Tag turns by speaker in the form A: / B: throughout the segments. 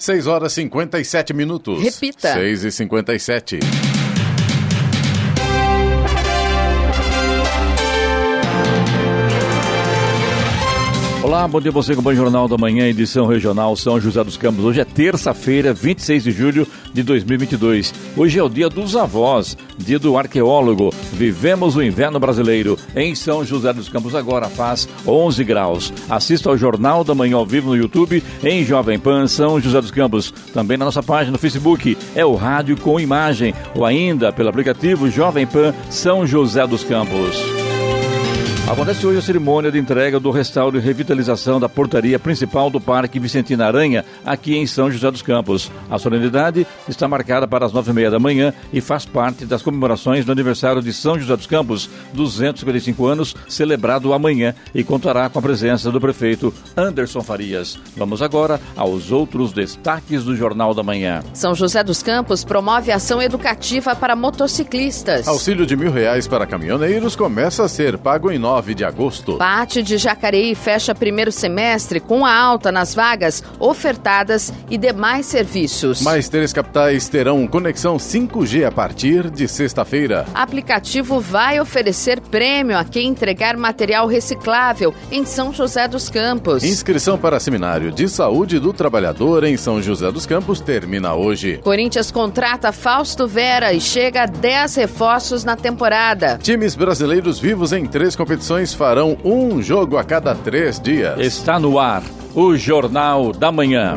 A: 6 horas e 57 minutos.
B: Repita.
A: 6 e 57.
C: Olá, bom dia você com o Jornal da Manhã, edição regional São José dos Campos. Hoje é terça-feira, 26 de julho de 2022. Hoje é o dia dos avós, dia do arqueólogo. Vivemos o inverno brasileiro em São José dos Campos. Agora faz 11 graus. Assista ao Jornal da Manhã ao vivo no YouTube, em Jovem Pan São José dos Campos. Também na nossa página no Facebook, é o Rádio com Imagem, ou ainda pelo aplicativo Jovem Pan São José dos Campos. Acontece hoje a cerimônia de entrega do restauro e revitalização da portaria principal do Parque Vicentina Aranha, aqui em São José dos Campos. A solenidade está marcada para as nove e meia da manhã e faz parte das comemorações do aniversário de São José dos Campos, 255 anos, celebrado amanhã, e contará com a presença do prefeito Anderson Farias. Vamos agora aos outros destaques do Jornal da Manhã.
B: São José dos Campos promove ação educativa para motociclistas.
A: Auxílio de mil reais para caminhoneiros começa a ser pago em nove 9 de agosto.
B: Pate de Jacareí fecha primeiro semestre com a alta nas vagas ofertadas e demais serviços.
A: Mais três capitais terão conexão 5G a partir de sexta-feira.
B: Aplicativo vai oferecer prêmio a quem entregar material reciclável em São José dos Campos.
A: Inscrição para seminário de saúde do trabalhador em São José dos Campos termina hoje.
B: Corinthians contrata Fausto Vera e chega a 10 reforços na temporada.
A: Times brasileiros vivos em três competições farão um jogo a cada três dias.
C: Está no ar o Jornal da Manhã.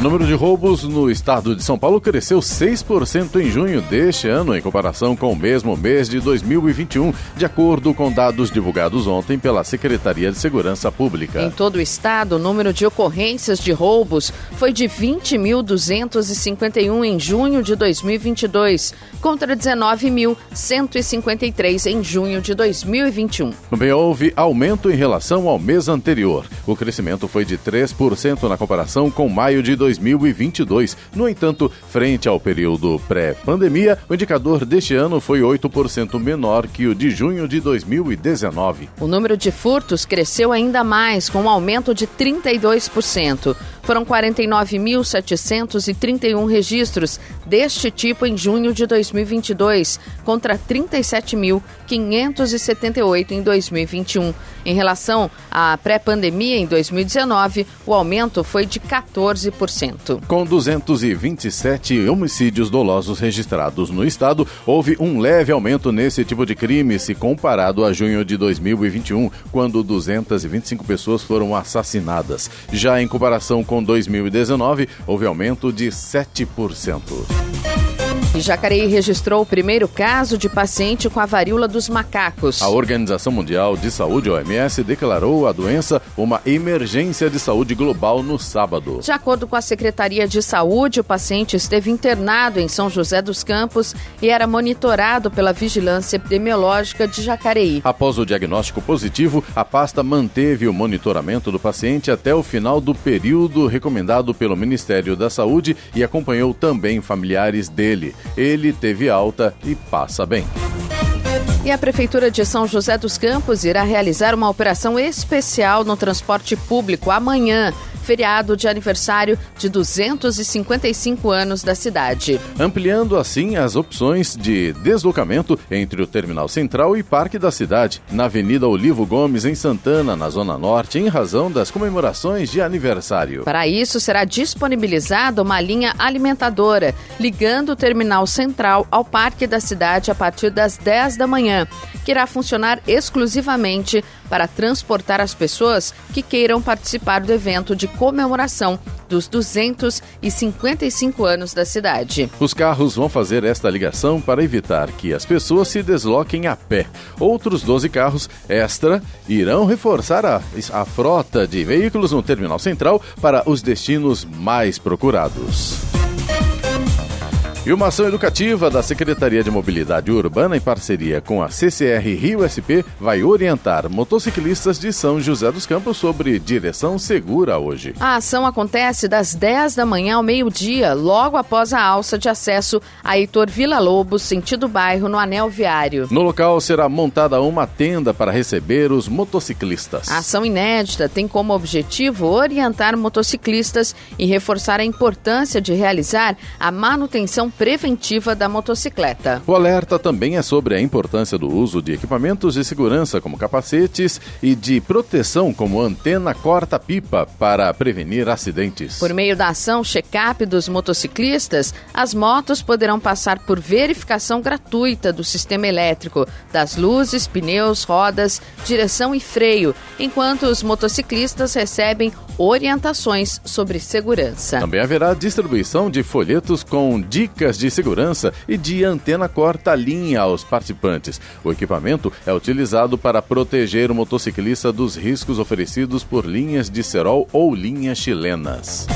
A: O número de roubos no estado de São Paulo cresceu 6% em junho deste ano, em comparação com o mesmo mês de 2021, de acordo com dados divulgados ontem pela Secretaria de Segurança Pública.
B: Em todo o estado, o número de ocorrências de roubos foi de 20.251 em junho de 2022, contra 19.153 em junho de 2021.
A: Também houve aumento em relação ao mês anterior. O crescimento foi de 3% na comparação com maio de 2022. No entanto, frente ao período pré-pandemia, o indicador deste ano foi 8% menor que o de junho de 2019.
B: O número de furtos cresceu ainda mais, com um aumento de 32%. Foram 49.731 registros deste tipo em junho de 2022, contra 37.578 em 2021. Em relação à pré-pandemia em 2019, o aumento foi de 14%.
A: Com 227 homicídios dolosos registrados no estado, houve um leve aumento nesse tipo de crime se comparado a junho de 2021, quando 225 pessoas foram assassinadas. Já em comparação com 2019, houve aumento de 7%.
B: E Jacareí registrou o primeiro caso de paciente com a varíola dos macacos.
A: A Organização Mundial de Saúde, OMS, declarou a doença uma emergência de saúde global no sábado.
B: De acordo com a Secretaria de Saúde, o paciente esteve internado em São José dos Campos e era monitorado pela Vigilância Epidemiológica de Jacareí.
A: Após o diagnóstico positivo, a pasta manteve o monitoramento do paciente até o final do período recomendado pelo Ministério da Saúde e acompanhou também familiares dele. Ele teve alta e passa bem.
B: E a Prefeitura de São José dos Campos irá realizar uma operação especial no transporte público amanhã feriado de aniversário de 255 anos da cidade.
A: Ampliando assim as opções de deslocamento entre o Terminal Central e Parque da Cidade, na Avenida Olivo Gomes, em Santana, na Zona Norte, em razão das comemorações de aniversário.
B: Para isso, será disponibilizada uma linha alimentadora, ligando o Terminal Central ao Parque da Cidade a partir das 10 da manhã, que irá funcionar exclusivamente para transportar as pessoas que queiram participar do evento de comemoração dos 255 anos da cidade.
A: Os carros vão fazer esta ligação para evitar que as pessoas se desloquem a pé. Outros 12 carros extra irão reforçar a, a frota de veículos no terminal central para os destinos mais procurados. E uma ação educativa da Secretaria de Mobilidade Urbana, em parceria com a CCR Rio SP, vai orientar motociclistas de São José dos Campos sobre direção segura hoje.
B: A ação acontece das 10 da manhã ao meio-dia, logo após a alça de acesso a Heitor Vila Lobos, sentido bairro, no anel viário.
A: No local será montada uma tenda para receber os motociclistas.
B: A ação inédita tem como objetivo orientar motociclistas e reforçar a importância de realizar a manutenção preventiva da motocicleta.
A: O alerta também é sobre a importância do uso de equipamentos de segurança, como capacetes, e de proteção, como antena corta-pipa, para prevenir acidentes.
B: Por meio da ação check-up dos motociclistas, as motos poderão passar por verificação gratuita do sistema elétrico, das luzes, pneus, rodas, direção e freio, enquanto os motociclistas recebem orientações sobre segurança.
A: Também haverá distribuição de folhetos com dicas de segurança e de antena corta-linha aos participantes. O equipamento é utilizado para proteger o motociclista dos riscos oferecidos por linhas de cerol ou linhas chilenas.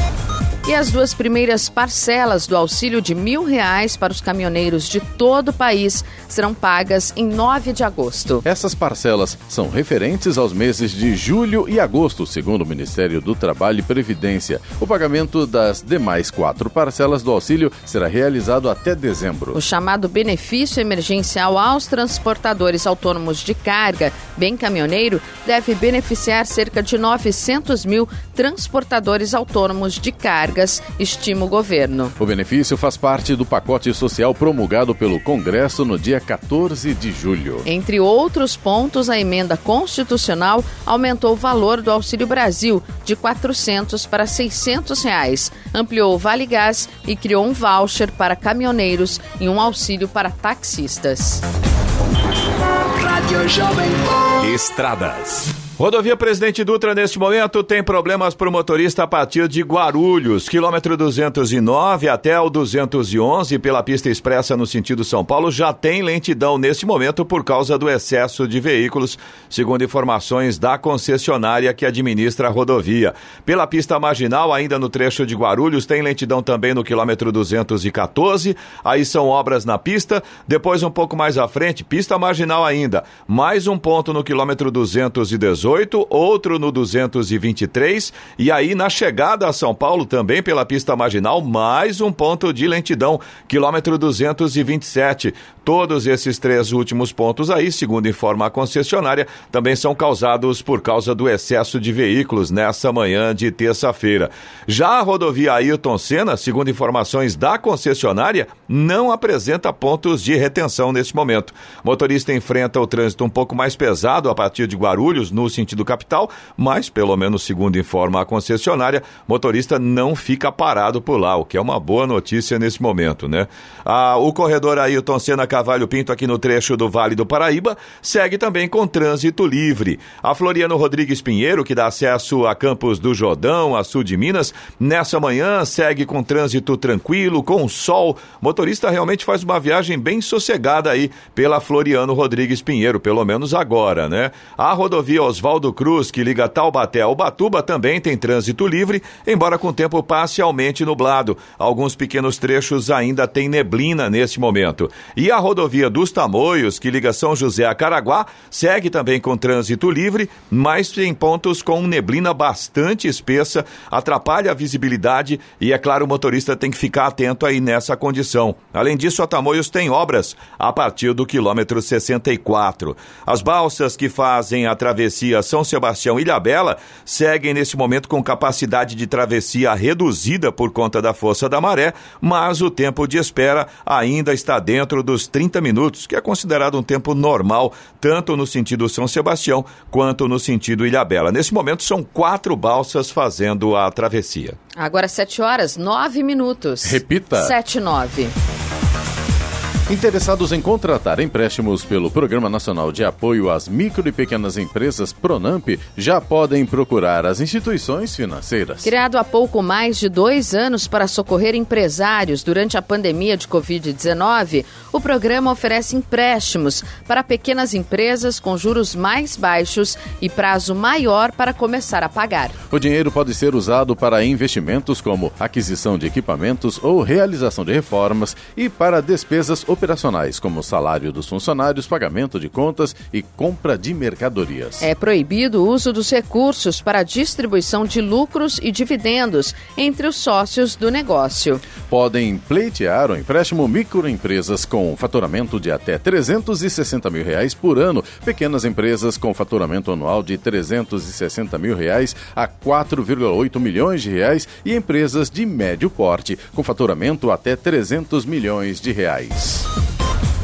B: E as duas primeiras parcelas do auxílio de mil reais para os caminhoneiros de todo o país serão pagas em 9 de agosto.
A: Essas parcelas são referentes aos meses de julho e agosto, segundo o Ministério do Trabalho e Previdência. O pagamento das demais quatro parcelas do auxílio será realizado até dezembro.
B: O chamado benefício emergencial aos transportadores autônomos de carga, bem caminhoneiro, deve beneficiar cerca de 900 mil transportadores autônomos de carga estima o governo.
A: O benefício faz parte do pacote social promulgado pelo Congresso no dia 14 de julho.
B: Entre outros pontos, a emenda constitucional aumentou o valor do Auxílio Brasil de 400 para 600 reais, ampliou o Vale Gás e criou um voucher para caminhoneiros e um auxílio para taxistas.
D: Estradas. Rodovia Presidente Dutra, neste momento, tem problemas para o motorista a partir de Guarulhos, quilômetro 209 até o 211, pela pista expressa no sentido São Paulo, já tem lentidão neste momento por causa do excesso de veículos, segundo informações da concessionária que administra a rodovia. Pela pista marginal, ainda no trecho de Guarulhos, tem lentidão também no quilômetro 214, aí são obras na pista, depois um pouco mais à frente, pista marginal ainda, mais um ponto no quilômetro 218, 218, outro no 223 e aí na chegada a São Paulo também pela pista marginal, mais um ponto de lentidão, quilômetro 227. Todos esses três últimos pontos aí, segundo informa a concessionária, também são causados por causa do excesso de veículos nessa manhã de terça-feira. Já a rodovia Ayrton Senna, segundo informações da concessionária, não apresenta pontos de retenção neste momento. motorista enfrenta o trânsito um pouco mais pesado a partir de Guarulhos, no sentido capital, mas, pelo menos segundo informa a concessionária, motorista não fica parado por lá, o que é uma boa notícia nesse momento, né? Ah, o corredor Ailton Senna Cavalho Pinto, aqui no trecho do Vale do Paraíba, segue também com trânsito livre. A Floriano Rodrigues Pinheiro, que dá acesso a Campos do Jordão, a sul de Minas, nessa manhã segue com trânsito tranquilo, com sol. Motorista realmente faz uma viagem bem sossegada aí pela Floriano Rodrigues Pinheiro, pelo menos agora, né? A rodovia Oswaldo Cruz, que liga Taubaté ao Batuba, também tem trânsito livre, embora com tempo parcialmente nublado. Alguns pequenos trechos ainda tem neblina neste momento. E a rodovia dos Tamoios, que liga São José a Caraguá, segue também com trânsito livre, mas tem pontos com neblina bastante espessa, atrapalha a visibilidade e, é claro, o motorista tem que ficar atento aí nessa condição. Além disso, a Tamoios tem obras a partir do quilômetro 64. As balsas que fazem a travessia São Sebastião Ilhabela seguem nesse momento com capacidade de travessia reduzida por conta da força da maré, mas o tempo de espera ainda está dentro dos 30 minutos, que é considerado um tempo normal, tanto no sentido São Sebastião quanto no sentido Ilhabela. Nesse momento são quatro balsas fazendo a travessia.
B: Agora 7 horas, 9 minutos.
A: Repita.
B: 7 9.
A: Interessados em contratar empréstimos pelo Programa Nacional de Apoio às Micro e Pequenas Empresas Pronamp já podem procurar as instituições financeiras.
B: Criado há pouco mais de dois anos para socorrer empresários durante a pandemia de Covid-19, o programa oferece empréstimos para pequenas empresas com juros mais baixos e prazo maior para começar a pagar.
A: O dinheiro pode ser usado para investimentos como aquisição de equipamentos ou realização de reformas e para despesas operacionais, como salário dos funcionários, pagamento de contas e compra de mercadorias.
B: É proibido o uso dos recursos para distribuição de lucros e dividendos entre os sócios do negócio.
A: Podem pleitear o empréstimo microempresas com faturamento de até 360 mil reais por ano, pequenas empresas com faturamento anual de 360 mil reais a 4,8 milhões de reais e empresas de médio porte com faturamento até 300 milhões de reais.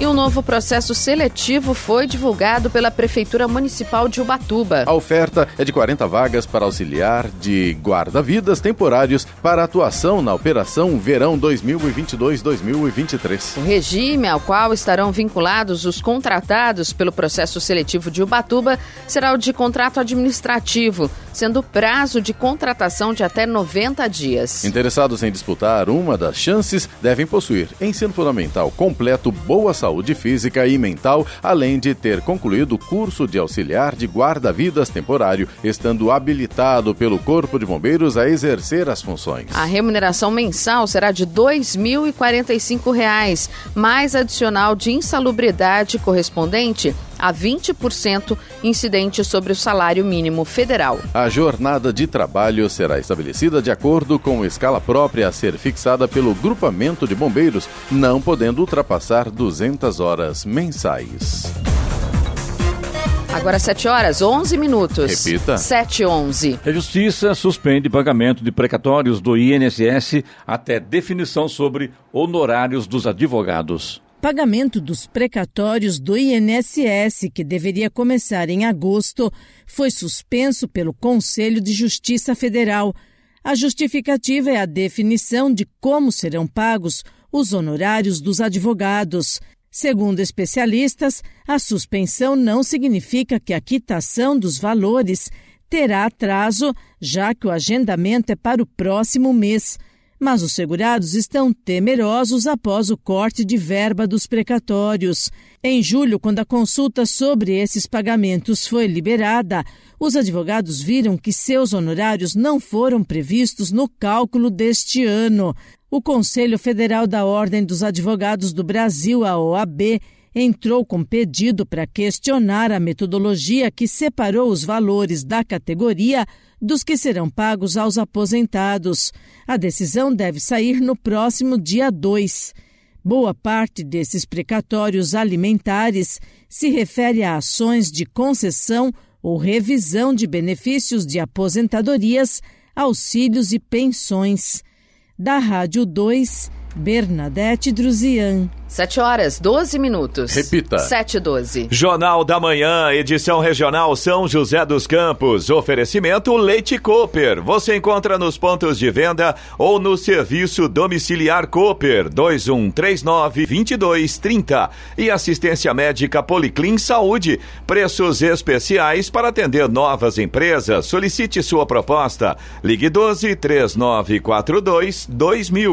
B: E um novo processo seletivo foi divulgado pela Prefeitura Municipal de Ubatuba.
A: A oferta é de 40 vagas para auxiliar de guarda-vidas temporários para atuação na Operação Verão 2022-2023.
B: O regime ao qual estarão vinculados os contratados pelo processo seletivo de Ubatuba será o de contrato administrativo, sendo prazo de contratação de até 90 dias.
A: Interessados em disputar uma das chances devem possuir ensino fundamental completo, boa saúde saúde física e mental, além de ter concluído o curso de auxiliar de guarda-vidas temporário, estando habilitado pelo Corpo de Bombeiros a exercer as funções.
B: A remuneração mensal será de R$ 2.045, mais adicional de insalubridade correspondente a 20% incidente sobre o salário mínimo federal.
A: A jornada de trabalho será estabelecida de acordo com escala própria a ser fixada pelo grupamento de bombeiros, não podendo ultrapassar 200 horas mensais.
B: Agora 7 horas, 11 minutos.
A: Repita.
B: 7 11.
C: A Justiça suspende pagamento de precatórios do INSS até definição sobre honorários dos advogados.
E: Pagamento dos precatórios do INSS, que deveria começar em agosto, foi suspenso pelo Conselho de Justiça Federal. A justificativa é a definição de como serão pagos os honorários dos advogados. Segundo especialistas, a suspensão não significa que a quitação dos valores terá atraso, já que o agendamento é para o próximo mês mas os segurados estão temerosos após o corte de verba dos precatórios. Em julho, quando a consulta sobre esses pagamentos foi liberada, os advogados viram que seus honorários não foram previstos no cálculo deste ano. O Conselho Federal da Ordem dos Advogados do Brasil, a OAB, entrou com pedido para questionar a metodologia que separou os valores da categoria dos que serão pagos aos aposentados. A decisão deve sair no próximo dia 2. Boa parte desses precatórios alimentares se refere a ações de concessão ou revisão de benefícios de aposentadorias, auxílios e pensões. Da Rádio 2, Bernadette Druzian.
B: 7 horas, 12 minutos.
A: Repita.
B: 7 e 12.
D: Jornal da Manhã, edição regional São José dos Campos. Oferecimento Leite Cooper. Você encontra nos pontos de venda ou no serviço domiciliar Cooper 2139 2230 e assistência médica Policlin Saúde. Preços especiais para atender novas empresas. Solicite sua proposta. Ligue 12 3942 2000.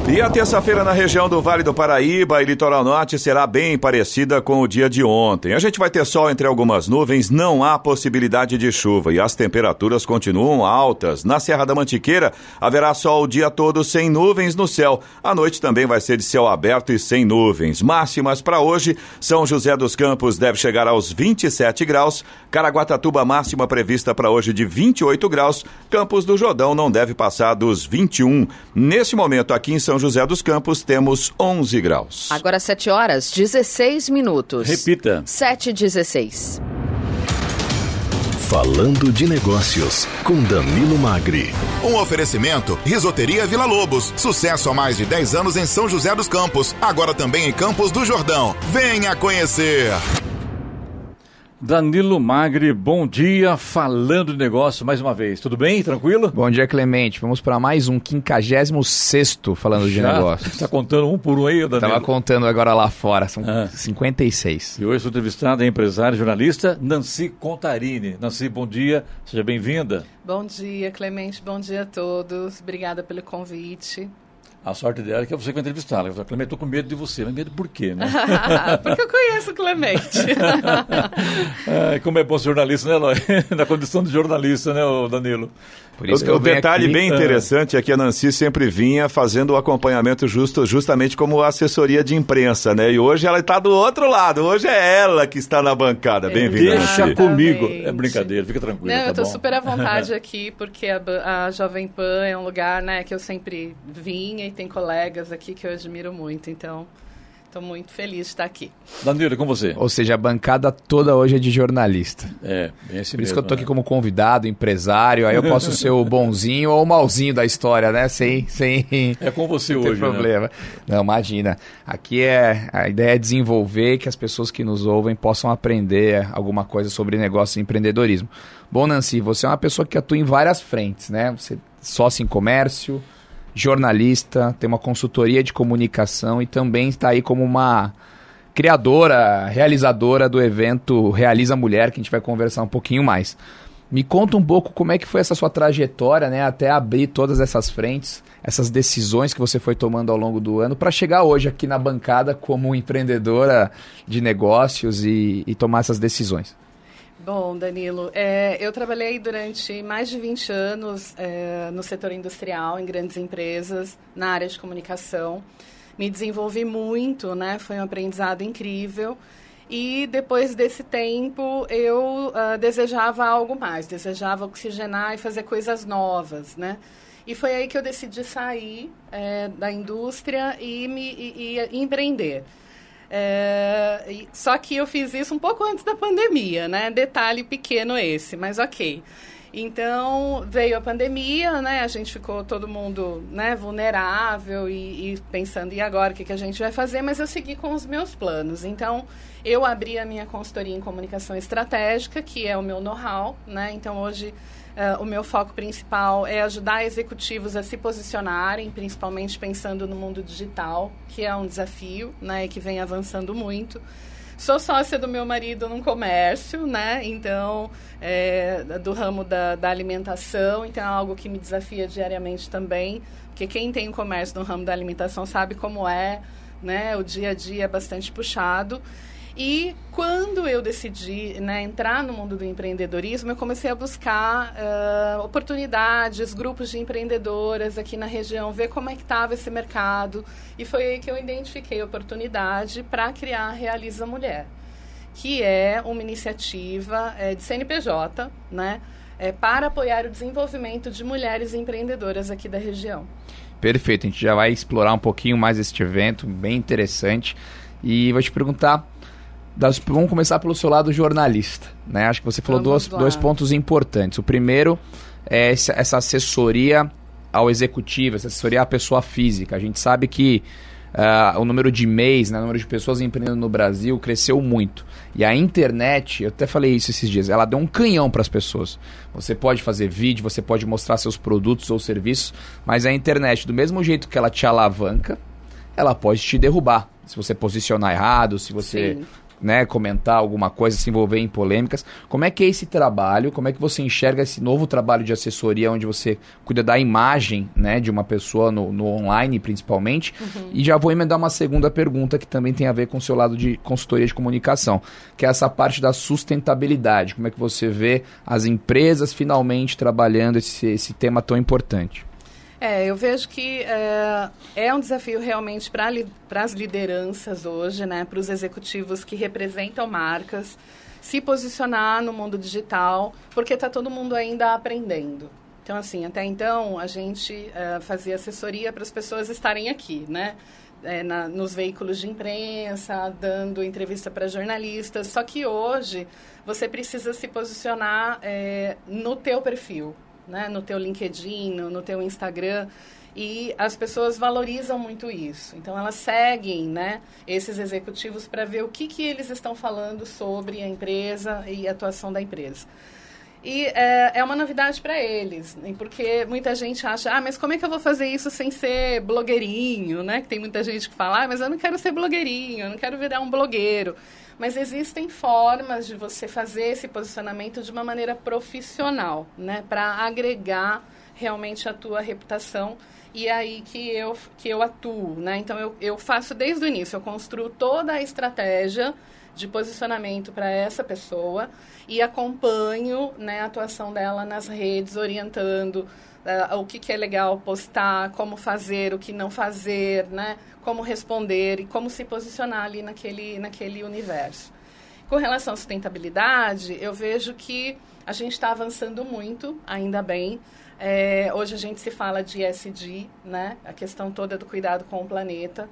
D: E a terça-feira na região do Vale do Paraíba e Litoral Norte será bem parecida com o dia de ontem. A gente vai ter sol entre algumas nuvens, não há possibilidade de chuva e as temperaturas continuam altas. Na Serra da Mantiqueira haverá sol o dia todo sem nuvens no céu. A noite também vai ser de céu aberto e sem nuvens. Máximas para hoje, São José dos Campos deve chegar aos 27 graus, Caraguatatuba máxima prevista para hoje de 28 graus, Campos do Jordão não deve passar dos 21. Nesse momento, aqui em São José dos Campos, temos 11 graus.
B: Agora 7 horas, 16 minutos.
C: Repita.
B: 7 e 16.
F: Falando de Negócios, com Danilo Magri.
G: Um oferecimento: Risoteria Vila Lobos. Sucesso há mais de 10 anos em São José dos Campos. Agora também em Campos do Jordão. Venha conhecer.
C: Danilo Magri, bom dia, falando de negócio mais uma vez. Tudo bem? Tranquilo?
H: Bom dia, Clemente. Vamos para mais um 56 falando Já? de negócio.
C: Está contando um por um aí, Danilo?
H: Estava contando agora lá fora, são ah. 56.
C: E hoje sou entrevistado a empresária e jornalista Nancy Contarini. Nancy, bom dia, seja bem-vinda.
I: Bom dia, Clemente, bom dia a todos. Obrigada pelo convite.
C: A sorte dela é que é você que vai entrevistá-la. Eu Clemente, estou com medo de você. Mas medo por quê, né?
I: Porque eu conheço o Clemente.
C: é, como é bom ser jornalista, né, Eloy? Na condição de jornalista, né, Danilo?
D: Por isso o, que o detalhe aqui, bem interessante é que a Nancy sempre vinha fazendo o acompanhamento justo, justamente como assessoria de imprensa, né? E hoje ela está do outro lado. Hoje é ela que está na bancada. Bem-vinda,
C: Deixa comigo. É brincadeira, fica tranquilo. Não,
I: tá eu
C: estou
I: super à vontade aqui, porque a, a Jovem Pan é um lugar né, que eu sempre vinha e tem colegas aqui que eu admiro muito. Então, Estou muito feliz de estar aqui.
C: Danilo, com você.
H: Ou seja, a bancada toda hoje é de jornalista.
C: É, bem assim
H: Por
C: mesmo,
H: isso que eu estou aqui né? como convidado, empresário, aí eu posso ser o bonzinho ou o malzinho da história, né? Sem, sem
C: É com você hoje,
H: né? problema. Né? Não, imagina. Aqui é a ideia é desenvolver que as pessoas que nos ouvem possam aprender alguma coisa sobre negócio e empreendedorismo. Bom, Nancy, você é uma pessoa que atua em várias frentes, né? Você sócio em comércio, jornalista, tem uma consultoria de comunicação e também está aí como uma criadora, realizadora do evento Realiza Mulher, que a gente vai conversar um pouquinho mais. Me conta um pouco como é que foi essa sua trajetória, né, até abrir todas essas frentes, essas decisões que você foi tomando ao longo do ano para chegar hoje aqui na bancada como empreendedora de negócios e, e tomar essas decisões.
I: Bom, Danilo, é, eu trabalhei durante mais de 20 anos é, no setor industrial, em grandes empresas, na área de comunicação. Me desenvolvi muito, né? Foi um aprendizado incrível. E depois desse tempo, eu uh, desejava algo mais, desejava oxigenar e fazer coisas novas, né? E foi aí que eu decidi sair é, da indústria e, me, e, e empreender. É, só que eu fiz isso um pouco antes da pandemia, né? Detalhe pequeno esse, mas ok. Então veio a pandemia, né? A gente ficou todo mundo né, vulnerável e, e pensando, e agora o que, que a gente vai fazer? Mas eu segui com os meus planos. Então eu abri a minha consultoria em comunicação estratégica, que é o meu know-how, né? Então hoje Uh, o meu foco principal é ajudar executivos a se posicionarem, principalmente pensando no mundo digital, que é um desafio, né, que vem avançando muito. Sou sócia do meu marido num comércio, né? Então, é, do ramo da, da alimentação, então é algo que me desafia diariamente também, porque quem tem um comércio no ramo da alimentação sabe como é, né? O dia a dia é bastante puxado. E quando eu decidi né, entrar no mundo do empreendedorismo, eu comecei a buscar uh, oportunidades, grupos de empreendedoras aqui na região, ver como é que estava esse mercado. E foi aí que eu identifiquei a oportunidade para criar a Realiza Mulher, que é uma iniciativa é, de CNPJ, né? É, para apoiar o desenvolvimento de mulheres empreendedoras aqui da região.
H: Perfeito, a gente já vai explorar um pouquinho mais este evento, bem interessante. E vou te perguntar das, vamos começar pelo seu lado jornalista. Né? Acho que você falou dois, dois pontos importantes. O primeiro é essa, essa assessoria ao executivo, essa assessoria à pessoa física. A gente sabe que uh, o número de MEIs, né, o número de pessoas empreendendo no Brasil cresceu muito. E a internet, eu até falei isso esses dias, ela deu um canhão para as pessoas. Você pode fazer vídeo, você pode mostrar seus produtos ou serviços, mas a internet, do mesmo jeito que ela te alavanca, ela pode te derrubar. Se você posicionar errado, se você Sim né, comentar alguma coisa, se envolver em polêmicas. Como é que é esse trabalho? Como é que você enxerga esse novo trabalho de assessoria, onde você cuida da imagem né, de uma pessoa no, no online, principalmente? Uhum. E já vou emendar uma segunda pergunta que também tem a ver com o seu lado de consultoria de comunicação, que é essa parte da sustentabilidade. Como é que você vê as empresas finalmente trabalhando esse, esse tema tão importante?
I: É, eu vejo que é, é um desafio realmente para as lideranças hoje, né, para os executivos que representam marcas, se posicionar no mundo digital, porque está todo mundo ainda aprendendo. Então, assim, até então a gente é, fazia assessoria para as pessoas estarem aqui, né? É, na, nos veículos de imprensa, dando entrevista para jornalistas. Só que hoje você precisa se posicionar é, no teu perfil, né, no teu LinkedIn, no, no teu Instagram. e as pessoas valorizam muito isso. Então elas seguem, né, esses executivos para ver o que, que eles estão falando sobre a empresa e a atuação da empresa. E é, é uma novidade para eles, porque muita gente acha, ah, mas como é que eu vou fazer isso sem ser blogueirinho, né? Que tem muita gente que fala, ah, mas eu não quero ser blogueirinho, eu não quero virar um blogueiro. Mas existem formas de você fazer esse posicionamento de uma maneira profissional, né? Para agregar realmente a tua reputação e é aí que eu, que eu atuo, né? Então, eu, eu faço desde o início, eu construo toda a estratégia de posicionamento para essa pessoa e acompanho né, a atuação dela nas redes, orientando uh, o que, que é legal postar, como fazer, o que não fazer, né, como responder e como se posicionar ali naquele, naquele universo. Com relação à sustentabilidade, eu vejo que a gente está avançando muito, ainda bem. É, hoje a gente se fala de ESG, né? A questão toda do cuidado com o planeta.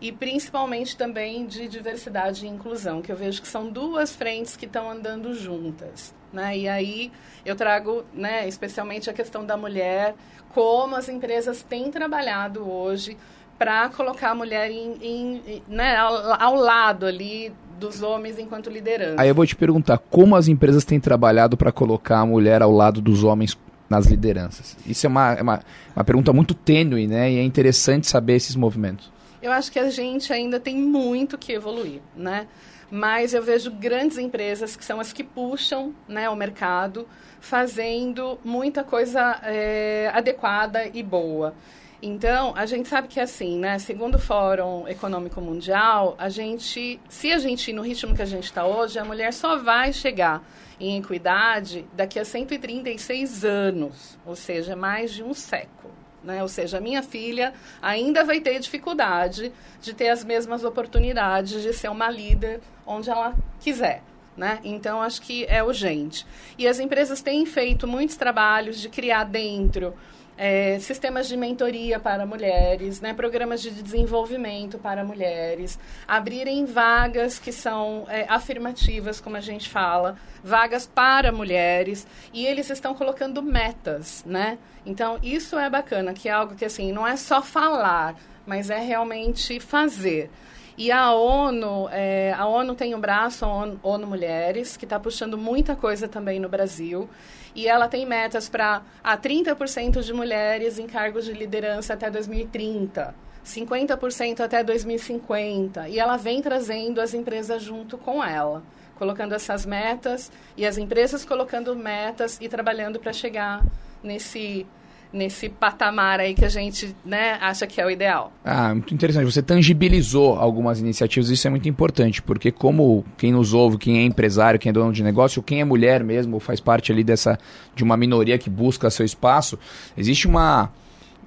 I: E principalmente também de diversidade e inclusão, que eu vejo que são duas frentes que estão andando juntas. Né? E aí eu trago né, especialmente a questão da mulher, como as empresas têm trabalhado hoje para colocar a mulher em, em, né, ao, ao lado ali dos homens enquanto liderança.
H: Aí eu vou te perguntar, como as empresas têm trabalhado para colocar a mulher ao lado dos homens nas lideranças? Isso é uma, é uma, uma pergunta muito tênue, né? E é interessante saber esses movimentos.
I: Eu acho que a gente ainda tem muito que evoluir, né? Mas eu vejo grandes empresas que são as que puxam né, o mercado, fazendo muita coisa é, adequada e boa. Então, a gente sabe que é assim, né? Segundo o Fórum Econômico Mundial, a gente, se a gente ir no ritmo que a gente está hoje, a mulher só vai chegar em equidade daqui a 136 anos, ou seja, mais de um século. Né? Ou seja, a minha filha ainda vai ter dificuldade de ter as mesmas oportunidades de ser uma líder onde ela quiser. Né? Então, acho que é urgente. E as empresas têm feito muitos trabalhos de criar dentro é, sistemas de mentoria para mulheres, né, programas de desenvolvimento para mulheres, abrirem vagas que são é, afirmativas, como a gente fala, vagas para mulheres, e eles estão colocando metas, né? Então, isso é bacana, que é algo que, assim, não é só falar, mas é realmente fazer. E a ONU, é, a ONU tem um braço, a ONU, Mulheres, que está puxando muita coisa também no Brasil e ela tem metas para a 30% de mulheres em cargos de liderança até 2030. 50% até 2050. E ela vem trazendo as empresas junto com ela, colocando essas metas e as empresas colocando metas e trabalhando para chegar nesse nesse patamar aí que a gente né, acha que é o ideal.
H: Ah, muito interessante. Você tangibilizou algumas iniciativas, isso é muito importante, porque como quem nos ouve, quem é empresário, quem é dono de negócio, quem é mulher mesmo, faz parte ali dessa de uma minoria que busca seu espaço, existe uma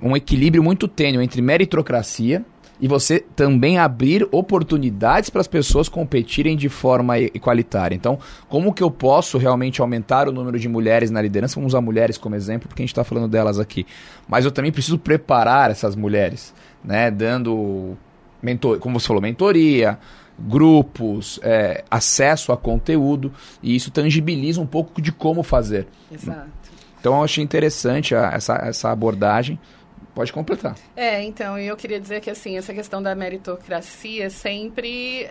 H: um equilíbrio muito tênue entre meritocracia, e você também abrir oportunidades para as pessoas competirem de forma igualitária. Então, como que eu posso realmente aumentar o número de mulheres na liderança? Vamos usar mulheres como exemplo, porque a gente está falando delas aqui. Mas eu também preciso preparar essas mulheres, né? Dando, mentor, como você falou, mentoria, grupos, é, acesso a conteúdo, e isso tangibiliza um pouco de como fazer.
I: Exato.
H: Então, eu achei interessante a, essa, essa abordagem. Pode completar.
I: É, então, eu queria dizer que, assim, essa questão da meritocracia é sempre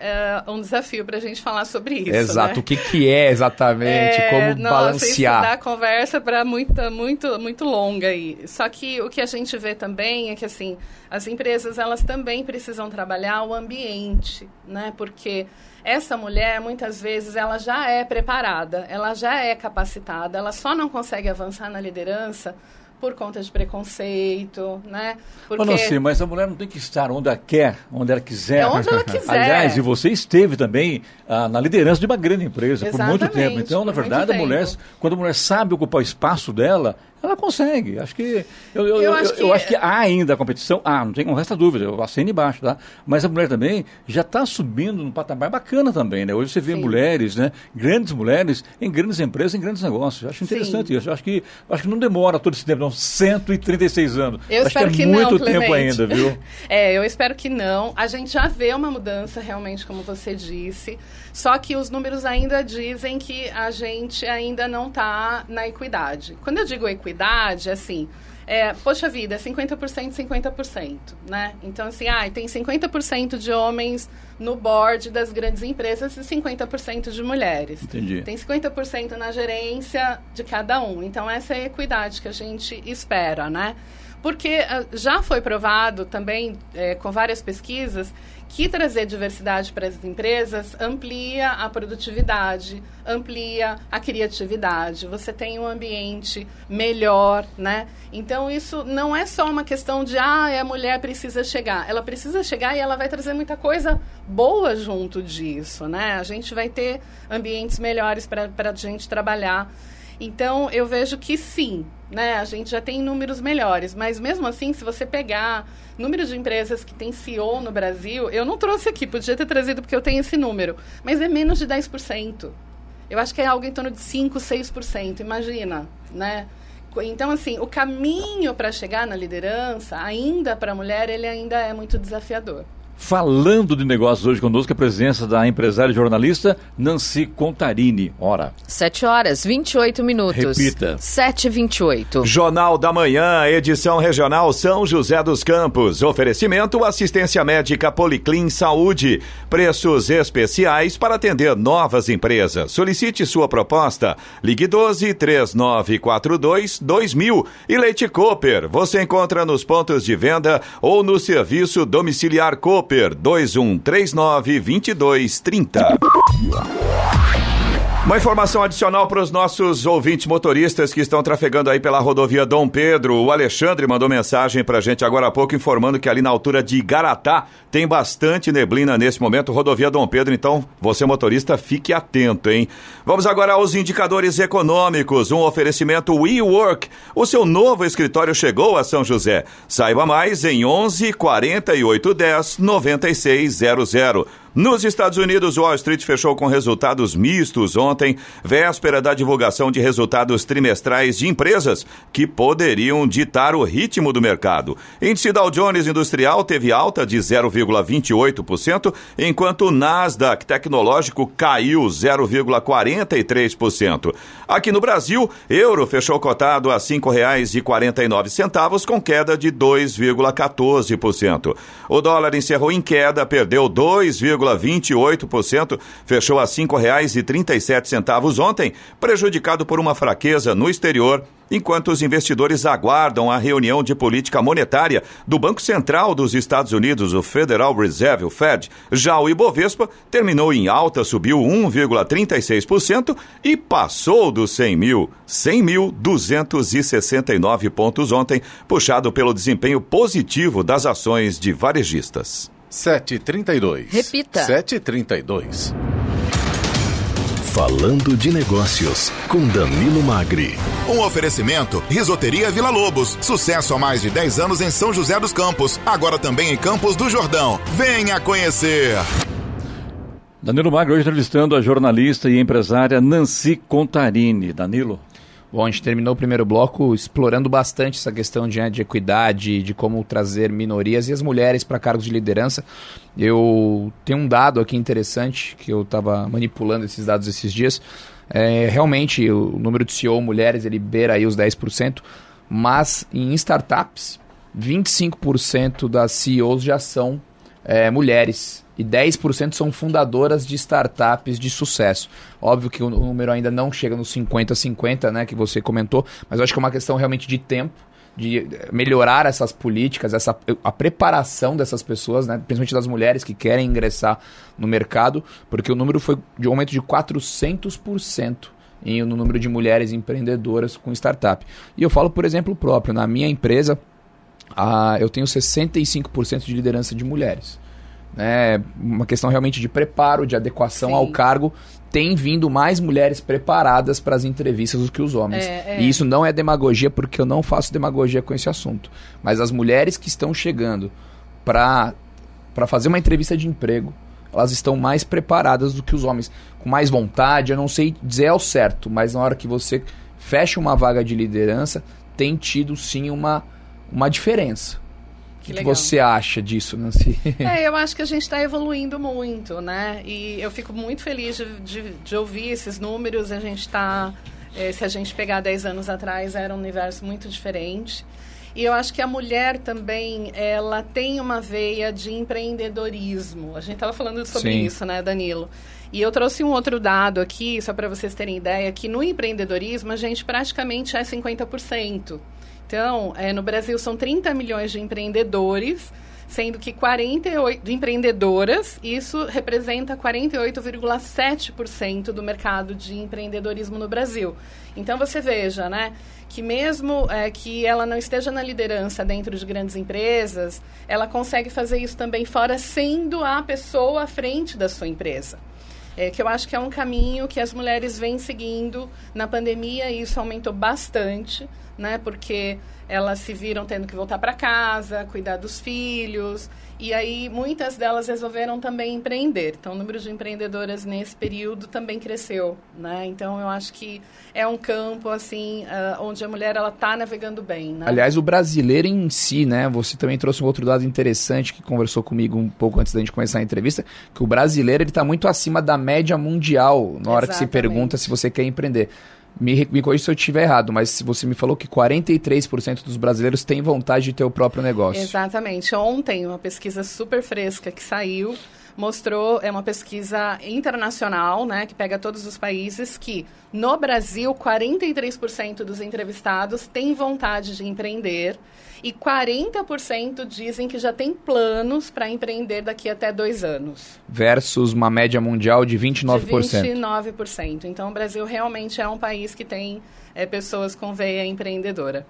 I: uh, um desafio para a gente falar sobre isso,
H: Exato,
I: né?
H: o que, que é exatamente, é, como nossa, balancear.
I: Isso dá conversa para muita, muito, muito longa aí. Só que o que a gente vê também é que, assim, as empresas, elas também precisam trabalhar o ambiente, né? Porque essa mulher, muitas vezes, ela já é preparada, ela já é capacitada, ela só não consegue avançar na liderança por conta de preconceito, né?
C: Porque... não sei, mas a mulher não tem que estar onde ela quer, onde ela quiser. É
I: onde ela quiser.
C: Aliás, e você esteve também ah, na liderança de uma grande empresa Exatamente, por muito tempo. Então, na verdade, a mulher, quando a mulher sabe ocupar o espaço dela, ela consegue. Acho que. Eu, eu, eu, acho, que... eu acho, que... há ainda a competição. Ah, não tem não resta dúvida, eu assino embaixo, tá? Mas a mulher também já está subindo num patamar bacana também, né? Hoje você vê Sim. mulheres, né? Grandes mulheres em grandes empresas, em grandes negócios. Acho interessante Sim. isso. Acho que, acho que não demora todo esse tempo, não. 136 anos.
I: Eu
C: acho
I: espero
C: que
I: é
C: muito
I: não,
C: tempo ainda, viu?
I: é, eu espero que não. A gente já vê uma mudança realmente, como você disse. Só que os números ainda dizem que a gente ainda não está na equidade. Quando eu digo equidade, assim, é, poxa vida, 50%, 50%, né? Então, assim, ah, tem 50% de homens no board das grandes empresas e 50% de mulheres.
C: Entendi.
I: Tem 50% na gerência de cada um. Então, essa é a equidade que a gente espera, né? Porque uh, já foi provado também, é, com várias pesquisas, que trazer diversidade para as empresas amplia a produtividade, amplia a criatividade. Você tem um ambiente melhor, né? Então isso não é só uma questão de ah, a mulher precisa chegar. Ela precisa chegar e ela vai trazer muita coisa boa junto disso, né? A gente vai ter ambientes melhores para a gente trabalhar. Então eu vejo que sim, né? A gente já tem números melhores, mas mesmo assim, se você pegar número de empresas que tem CEO no Brasil, eu não trouxe aqui, podia ter trazido porque eu tenho esse número, mas é menos de 10%. Eu acho que é algo em torno de 5, 6%, imagina, né? Então, assim, o caminho para chegar na liderança, ainda para a mulher, ele ainda é muito desafiador.
C: Falando de negócios hoje conosco, a presença da empresária e jornalista Nancy Contarini. Ora.
B: 7 horas 28 minutos.
C: Repita.
B: 7 h 28
D: Jornal da Manhã, edição regional São José dos Campos. Oferecimento assistência médica Policlin Saúde. Preços especiais para atender novas empresas. Solicite sua proposta. Ligue 12 3942 2000. E Leite Cooper. Você encontra nos pontos de venda ou no serviço domiciliar Cooper Cooper 2139 2230. Uma informação adicional para os nossos ouvintes motoristas que estão trafegando aí pela rodovia Dom Pedro. O Alexandre mandou mensagem para a gente agora há pouco informando que ali na altura de Igaratá tem bastante neblina nesse momento, rodovia Dom Pedro. Então, você motorista, fique atento, hein? Vamos agora aos indicadores econômicos. Um oferecimento WeWork. O seu novo escritório chegou a São José. Saiba mais em 11 48 10 9600. Nos Estados Unidos, Wall Street fechou com resultados mistos ontem, véspera da divulgação de resultados trimestrais de empresas que poderiam ditar o ritmo do mercado. Índice Dow Jones Industrial teve alta de 0,28%, enquanto o Nasdaq Tecnológico caiu 0,43%. Aqui no Brasil, euro fechou cotado a R$ 5,49, com queda de 2,14%. O dólar encerrou em queda, perdeu 2, 0,28%, fechou a R$ 5,37 ontem, prejudicado por uma fraqueza no exterior enquanto os investidores aguardam a reunião de política monetária do Banco Central dos Estados Unidos, o Federal Reserve, o Fed. Já o Ibovespa terminou em alta, subiu 1,36% e passou dos 100 mil. 100.269 pontos ontem, puxado pelo desempenho positivo das ações de varejistas.
A: 732.
B: Repita.
A: 732.
F: Falando de Negócios, com Danilo Magri.
G: Um oferecimento: Risoteria Vila Lobos. Sucesso há mais de 10 anos em São José dos Campos. Agora também em Campos do Jordão. Venha conhecer.
C: Danilo Magri hoje entrevistando a jornalista e empresária Nancy Contarini. Danilo.
H: Bom, a gente terminou o primeiro bloco explorando bastante essa questão de, né, de equidade, de como trazer minorias e as mulheres para cargos de liderança. Eu tenho um dado aqui interessante que eu estava manipulando esses dados esses dias. É, realmente, o número de CEO mulheres ele beira aí os 10%, mas em startups, 25% das CEOs já são é, mulheres e 10% são fundadoras de startups de sucesso. Óbvio que o número ainda não chega nos 50-50, né, que você comentou, mas eu acho que é uma questão realmente de tempo de melhorar essas políticas, essa, a preparação dessas pessoas, né, principalmente das mulheres que querem ingressar no mercado, porque o número foi de um aumento de 400% em, no número de mulheres empreendedoras com startup. E eu falo, por exemplo, próprio, na minha empresa, a, eu tenho 65% de liderança de mulheres né, uma questão realmente de preparo, de adequação Sim. ao cargo, tem vindo mais mulheres preparadas para as entrevistas do que os homens. É, é. E isso não é demagogia, porque eu não faço demagogia com esse assunto. Mas as mulheres que estão chegando para fazer uma entrevista de emprego, elas estão mais preparadas do que os homens, com mais vontade. Eu não sei dizer ao certo, mas na hora que você fecha uma vaga de liderança, tem tido sim uma, uma diferença. Que, que, você acha disso, Nancy?
I: É, eu acho que a gente está evoluindo muito, né? E eu fico muito feliz de, de, de, ouvir esses números. A gente está É, se a gente pegar 10 anos atrás, era um universo muito diferente. E eu acho que a mulher também, ela tem uma veia de empreendedorismo. A gente estava falando sobre Sim. isso, né, Danilo? E eu trouxe um outro dado aqui, só para vocês terem ideia, que no empreendedorismo a gente praticamente é 50%. Então, é, no Brasil são 30 milhões de empreendedores, sendo que 48 de empreendedoras, isso representa 48,7% do mercado de empreendedorismo no Brasil. Então você veja, né, que mesmo é, que ela não esteja na liderança dentro de grandes empresas, ela consegue fazer isso também fora, sendo a pessoa à frente da sua empresa. É, que eu acho que é um caminho que as mulheres vêm seguindo na pandemia e isso aumentou bastante, né? Porque elas se viram tendo que voltar para casa, cuidar dos filhos, e aí muitas delas resolveram também empreender. Então, o número de empreendedoras nesse período também cresceu, né? Então, eu acho que é um campo assim uh, onde a mulher ela está navegando bem. Né?
H: Aliás, o brasileiro em si, né? Você também trouxe um outro dado interessante que conversou comigo um pouco antes da gente começar a entrevista, que o brasileiro ele está muito acima da média mundial na hora Exatamente. que se pergunta se você quer empreender. Me, me corrija se eu estiver errado, mas você me falou que 43% dos brasileiros têm vontade de ter o próprio negócio.
I: Exatamente. Ontem, uma pesquisa super fresca que saiu mostrou, é uma pesquisa internacional, né, que pega todos os países, que no Brasil, 43% dos entrevistados têm vontade de empreender e 40% dizem que já tem planos para empreender daqui até dois anos.
H: Versus uma média mundial de 29%.
I: De 29%. Então, o Brasil realmente é um país que tem é, pessoas com veia empreendedora.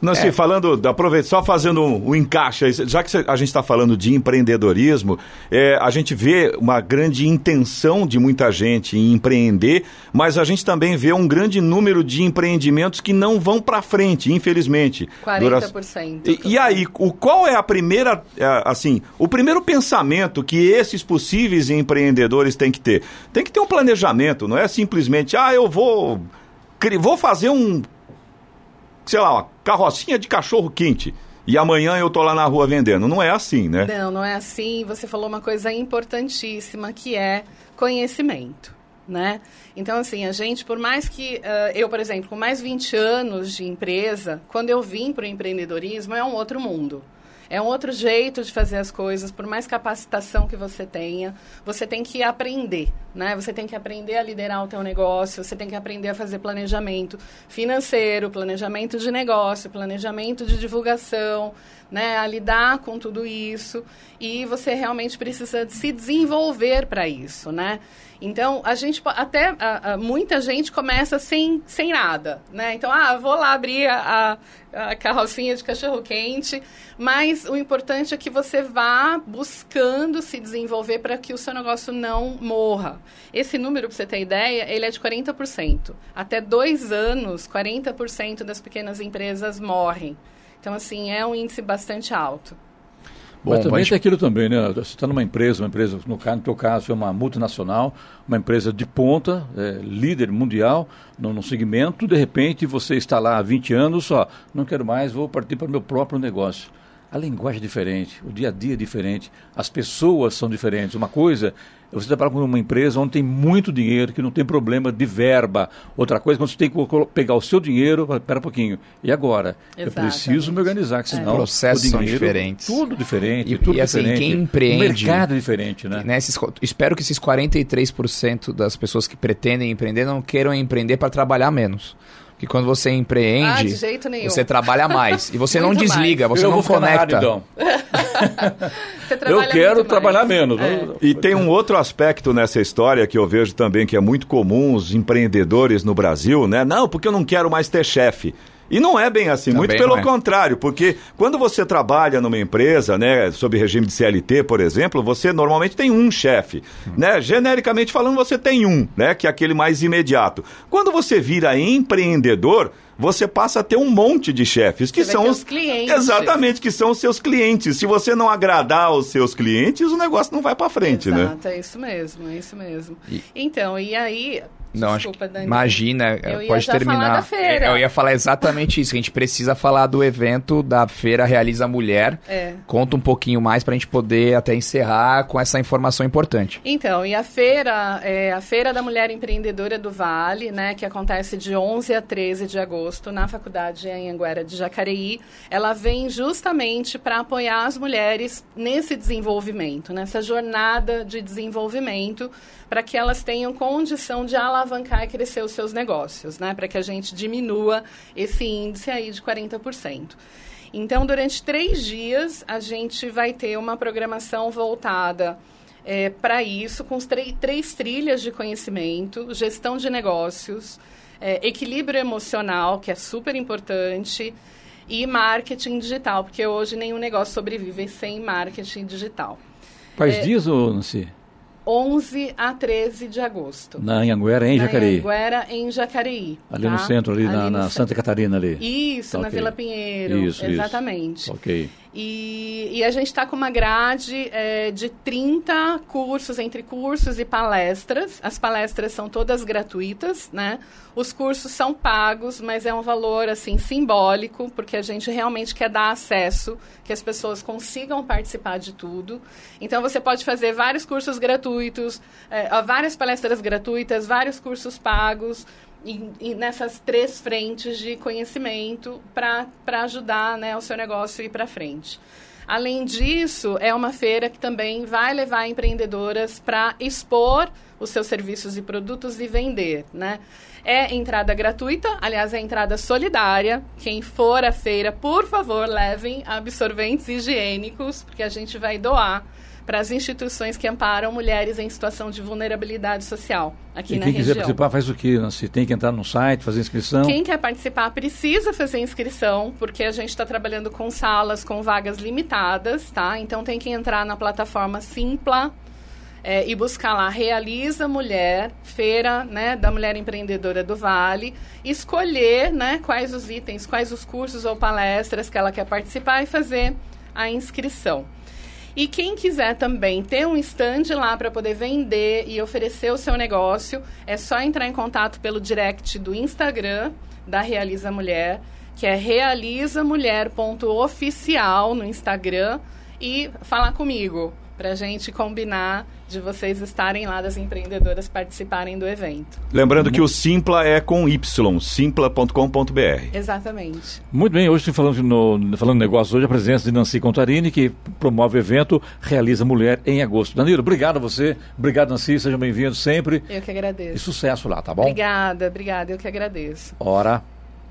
D: Nancy, é. falando, aproveita, só fazendo um, um, encaixe, já que a gente está falando de empreendedorismo, é, a gente vê uma grande intenção de muita gente em empreender, mas a gente também vê um grande número de empreendimentos que não vão para frente, infelizmente.
I: 40%.
D: E, e aí, o, qual é a primeira, é, assim, o primeiro pensamento que esses possíveis empreendedores têm que ter? Tem que ter um planejamento, não é simplesmente, ah, eu vou, vou fazer um sei lá, uma carrocinha de cachorro quente e amanhã eu tô lá na rua vendendo. Não é assim, né?
I: Não, não é assim. Você falou uma coisa importantíssima que é conhecimento, né? Então, assim, a gente, por mais que uh, eu, por exemplo, com mais 20 anos de empresa, quando eu vim para o empreendedorismo, é um outro mundo. É um outro jeito de fazer as coisas, por mais capacitação que você tenha, você tem que aprender, né? Você tem que aprender a liderar o teu negócio, você tem que aprender a fazer planejamento financeiro, planejamento de negócio, planejamento de divulgação, né? A lidar com tudo isso e você realmente precisa se desenvolver para isso, né? Então, a gente até a, a, muita gente começa sem, sem nada, né? Então, ah, vou lá abrir a, a, carrocinha de cachorro quente, mas o importante é que você vá buscando se desenvolver para que o seu negócio não morra. Esse número, para você ter ideia, ele é de 40%. Até dois anos, 40% das pequenas empresas morrem. Então, assim, é um índice bastante alto.
C: Bom, Mas também mas... tem aquilo também, né? Você está numa empresa, uma empresa, no, caso, no teu caso, é uma multinacional, uma empresa de ponta, é, líder mundial no, no, segmento, de repente você está lá há 20 anos, só, não quero mais, vou partir para o meu próprio negócio. A linguagem é diferente, o dia a dia é diferente, as pessoas são diferentes. Uma coisa você trabalha com uma empresa onde tem muito dinheiro, que não tem problema de verba. Outra coisa, quando você tem que pegar o seu dinheiro, espera um pouquinho. E agora? Exatamente. Eu preciso me organizar, que senão.
H: É. Processos dinheiro, são diferentes.
C: Tudo diferente. E, tudo e assim, diferente.
H: quem empreende.
C: O mercado é diferente, né?
H: né esses, espero que esses 43% das pessoas que pretendem empreender não queiram empreender para trabalhar menos que quando você empreende, ah, você trabalha mais. E você não desliga, mais. você eu não conecta.
C: Então. eu quero trabalhar mais. menos. É.
D: E tem um outro aspecto nessa história que eu vejo também que é muito comum os empreendedores no Brasil, né? Não, porque eu não quero mais ter chefe. E não é bem assim, Também muito pelo é. contrário, porque quando você trabalha numa empresa, né, sob regime de CLT, por exemplo, você normalmente tem um chefe, hum. né? Genericamente falando, você tem um, né, que é aquele mais imediato. Quando você vira empreendedor, você passa a ter um monte de chefes que
I: Você
D: são
I: vai ter
D: os
I: os clientes.
D: Exatamente, que são os seus clientes. Se você não agradar os seus clientes, o negócio não vai para frente, né?
I: Exato, é isso mesmo, é isso mesmo. Então, e aí...
H: Não,
I: Desculpa,
H: acho que,
I: Dani.
H: imagina,
I: Eu ia
H: pode terminar.
I: da feira.
H: Eu ia falar exatamente isso. A gente precisa falar do evento da Feira Realiza Mulher.
I: É.
H: Conta um pouquinho mais pra gente poder até encerrar com essa informação importante.
I: Então, e a feira, é, a Feira da Mulher Empreendedora do Vale, né, que acontece de 11 a 13 de agosto na Faculdade Anhanguera de Jacareí, ela vem justamente para apoiar as mulheres nesse desenvolvimento, nessa jornada de desenvolvimento, para que elas tenham condição de alavancar e crescer os seus negócios, né, para que a gente diminua esse índice aí de 40%. Então, durante três dias, a gente vai ter uma programação voltada é, para isso, com três trilhas de conhecimento, gestão de negócios, é, equilíbrio emocional, que é super importante, e marketing digital, porque hoje nenhum negócio sobrevive sem marketing digital.
C: Quais
I: É.
C: dias, ô Nancy?
I: 11 a 13 de agosto.
C: Na Anhanguera, em
I: Na
C: Jacareí.
I: Anhanguera, em Jacareí.
C: Ali
I: tá?
C: no centro, ali, na,
I: no
C: na
I: centro.
C: Santa Catarina ali.
I: Isso, na
C: Ok.
I: Vila Pinheiro.
C: Isso, isso.
I: Exatamente.
C: Ok.
I: E, e a gente está com uma grade é, de 30 cursos, entre cursos e palestras. As palestras são todas gratuitas, né? Os cursos são pagos, mas é um valor, assim, simbólico, porque a gente realmente quer dar acesso, que as pessoas consigam participar de tudo. Então, você pode fazer vários cursos gratuitos, é, várias palestras gratuitas, vários cursos pagos, e, e nessas três frentes de conhecimento para ajudar né, o seu negócio a ir para frente. Além disso, é uma feira que também vai levar empreendedoras para expor os seus serviços e produtos e vender, né? É entrada gratuita, aliás, é entrada solidária. Quem for à feira, por favor, levem absorventes higiênicos, porque a gente vai doar para as instituições que amparam mulheres em situação de vulnerabilidade social aqui
C: e
I: na
C: quem quiser participar faz o quê, Nancy? Tem que entrar no site, fazer inscrição?
I: Quem quer participar precisa fazer inscrição, porque a gente está trabalhando com salas com vagas limitadas, tá? Então tem que entrar na plataforma Simpla é, e buscar lá Realiza Mulher, Feira né, da Mulher Empreendedora do Vale, escolher né, quais os itens, quais os cursos ou palestras que ela quer participar e fazer a inscrição. E quem quiser também ter um stand lá para poder vender e oferecer o seu negócio, é só entrar em contato pelo direct do Instagram da Realiza Mulher, que é realizamulher.oficial no Instagram e falar comigo para a gente combinar de vocês estarem lá das empreendedoras participarem do evento.
D: Lembrando que o Simpla é com Y, simpla.com.br.
I: Exatamente.
C: Muito bem, hoje falando, no, falando de negócios, hoje a presença de Nancy Contarini, que promove o evento Realiza Mulher em agosto. Danilo, obrigado a você, obrigado Nancy, sejam bem-vindos sempre
I: Eu que
C: e
I: agradeço.
C: sucesso lá, tá bom?
I: Obrigada, obrigada, eu que agradeço.
C: Ora,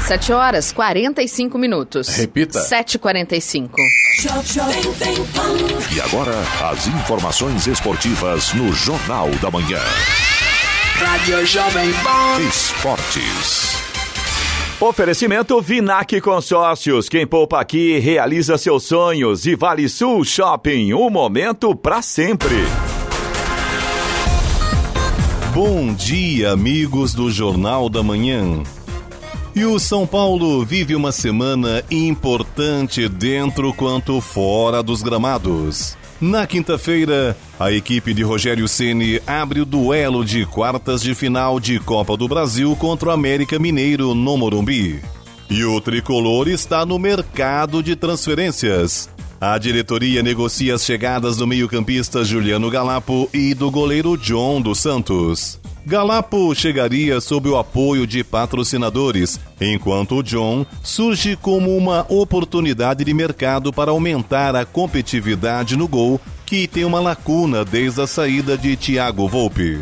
B: 7 horas 45 minutos.
A: Repita.
B: 7h45.
F: E agora, as informações esportivas no Jornal da Manhã.
J: Rádio Jovem Pan.
F: Esportes.
D: Oferecimento Vinac Consórcios. Quem poupa aqui realiza seus sonhos. E Vale Sul Shopping. Um momento para sempre.
K: Bom dia, amigos do Jornal da Manhã. E o São Paulo vive uma semana importante dentro quanto fora dos gramados. Na quinta-feira, a equipe de Rogério Ceni abre o duelo de quartas de final de Copa do Brasil contra o América Mineiro no Morumbi. E o tricolor está no mercado de transferências. A diretoria negocia as chegadas do meio-campista Juliano Galapo e do goleiro John dos Santos. Galapo chegaria sob o apoio de patrocinadores, enquanto o John surge como uma oportunidade de mercado para aumentar a competitividade no gol, que tem uma lacuna desde a saída de Thiago Volpe.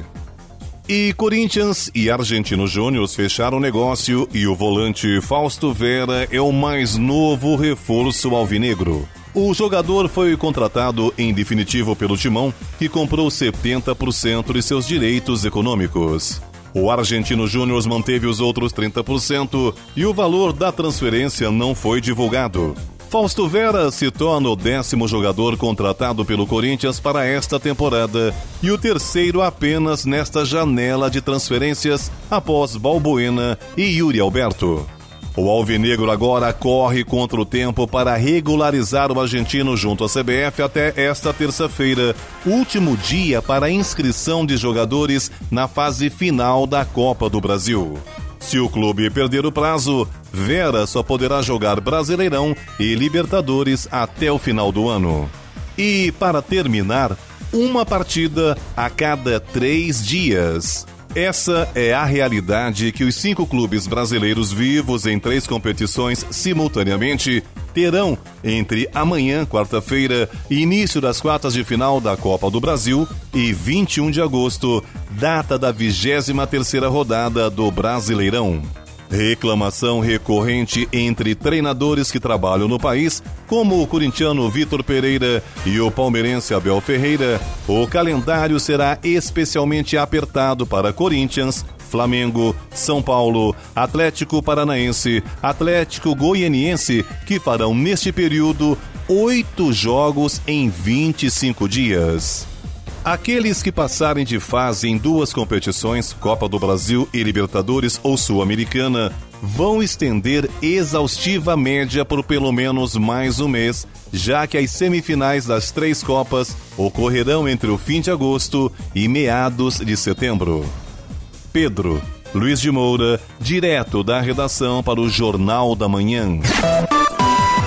K: E Corinthians e Argentino Júnior fecharam o negócio e o volante Fausto Vera é o mais novo reforço alvinegro. O jogador foi contratado em definitivo pelo Timão, que comprou 70% de seus direitos econômicos. O Argentino Júnior manteve os outros 30% e o valor da transferência não foi divulgado. Fausto Vera se torna o décimo jogador contratado pelo Corinthians para esta temporada e o terceiro apenas nesta janela de transferências após Balbuena e Yuri Alberto. O Alvinegro agora corre contra o tempo para regularizar o argentino junto à CBF até esta terça-feira, último dia para inscrição de jogadores na fase final da Copa do Brasil. Se o clube perder o prazo, Vera só poderá jogar Brasileirão e Libertadores até o final do ano. E, para terminar, uma partida a cada três dias. Essa é a realidade que os cinco clubes brasileiros vivos em três competições simultaneamente terão entre amanhã, quarta-feira, início das quartas de final da Copa do Brasil e 21 de agosto, data da 23 terceira rodada do Brasileirão. Reclamação recorrente entre treinadores que trabalham no país, como o corintiano Vitor Pereira e o palmeirense Abel Ferreira, o calendário será especialmente apertado para Corinthians, Flamengo, São Paulo, Atlético Paranaense, Atlético Goianiense, que farão neste período oito jogos em 25 dias. Aqueles que passarem de fase em duas competições, Copa do Brasil e Libertadores ou Sul-Americana, vão estender exaustiva média por pelo menos mais um mês, já que as semifinais das três Copas ocorrerão entre o fim de agosto e meados de setembro. Pedro Luiz de Moura, direto da redação para o Jornal da Manhã.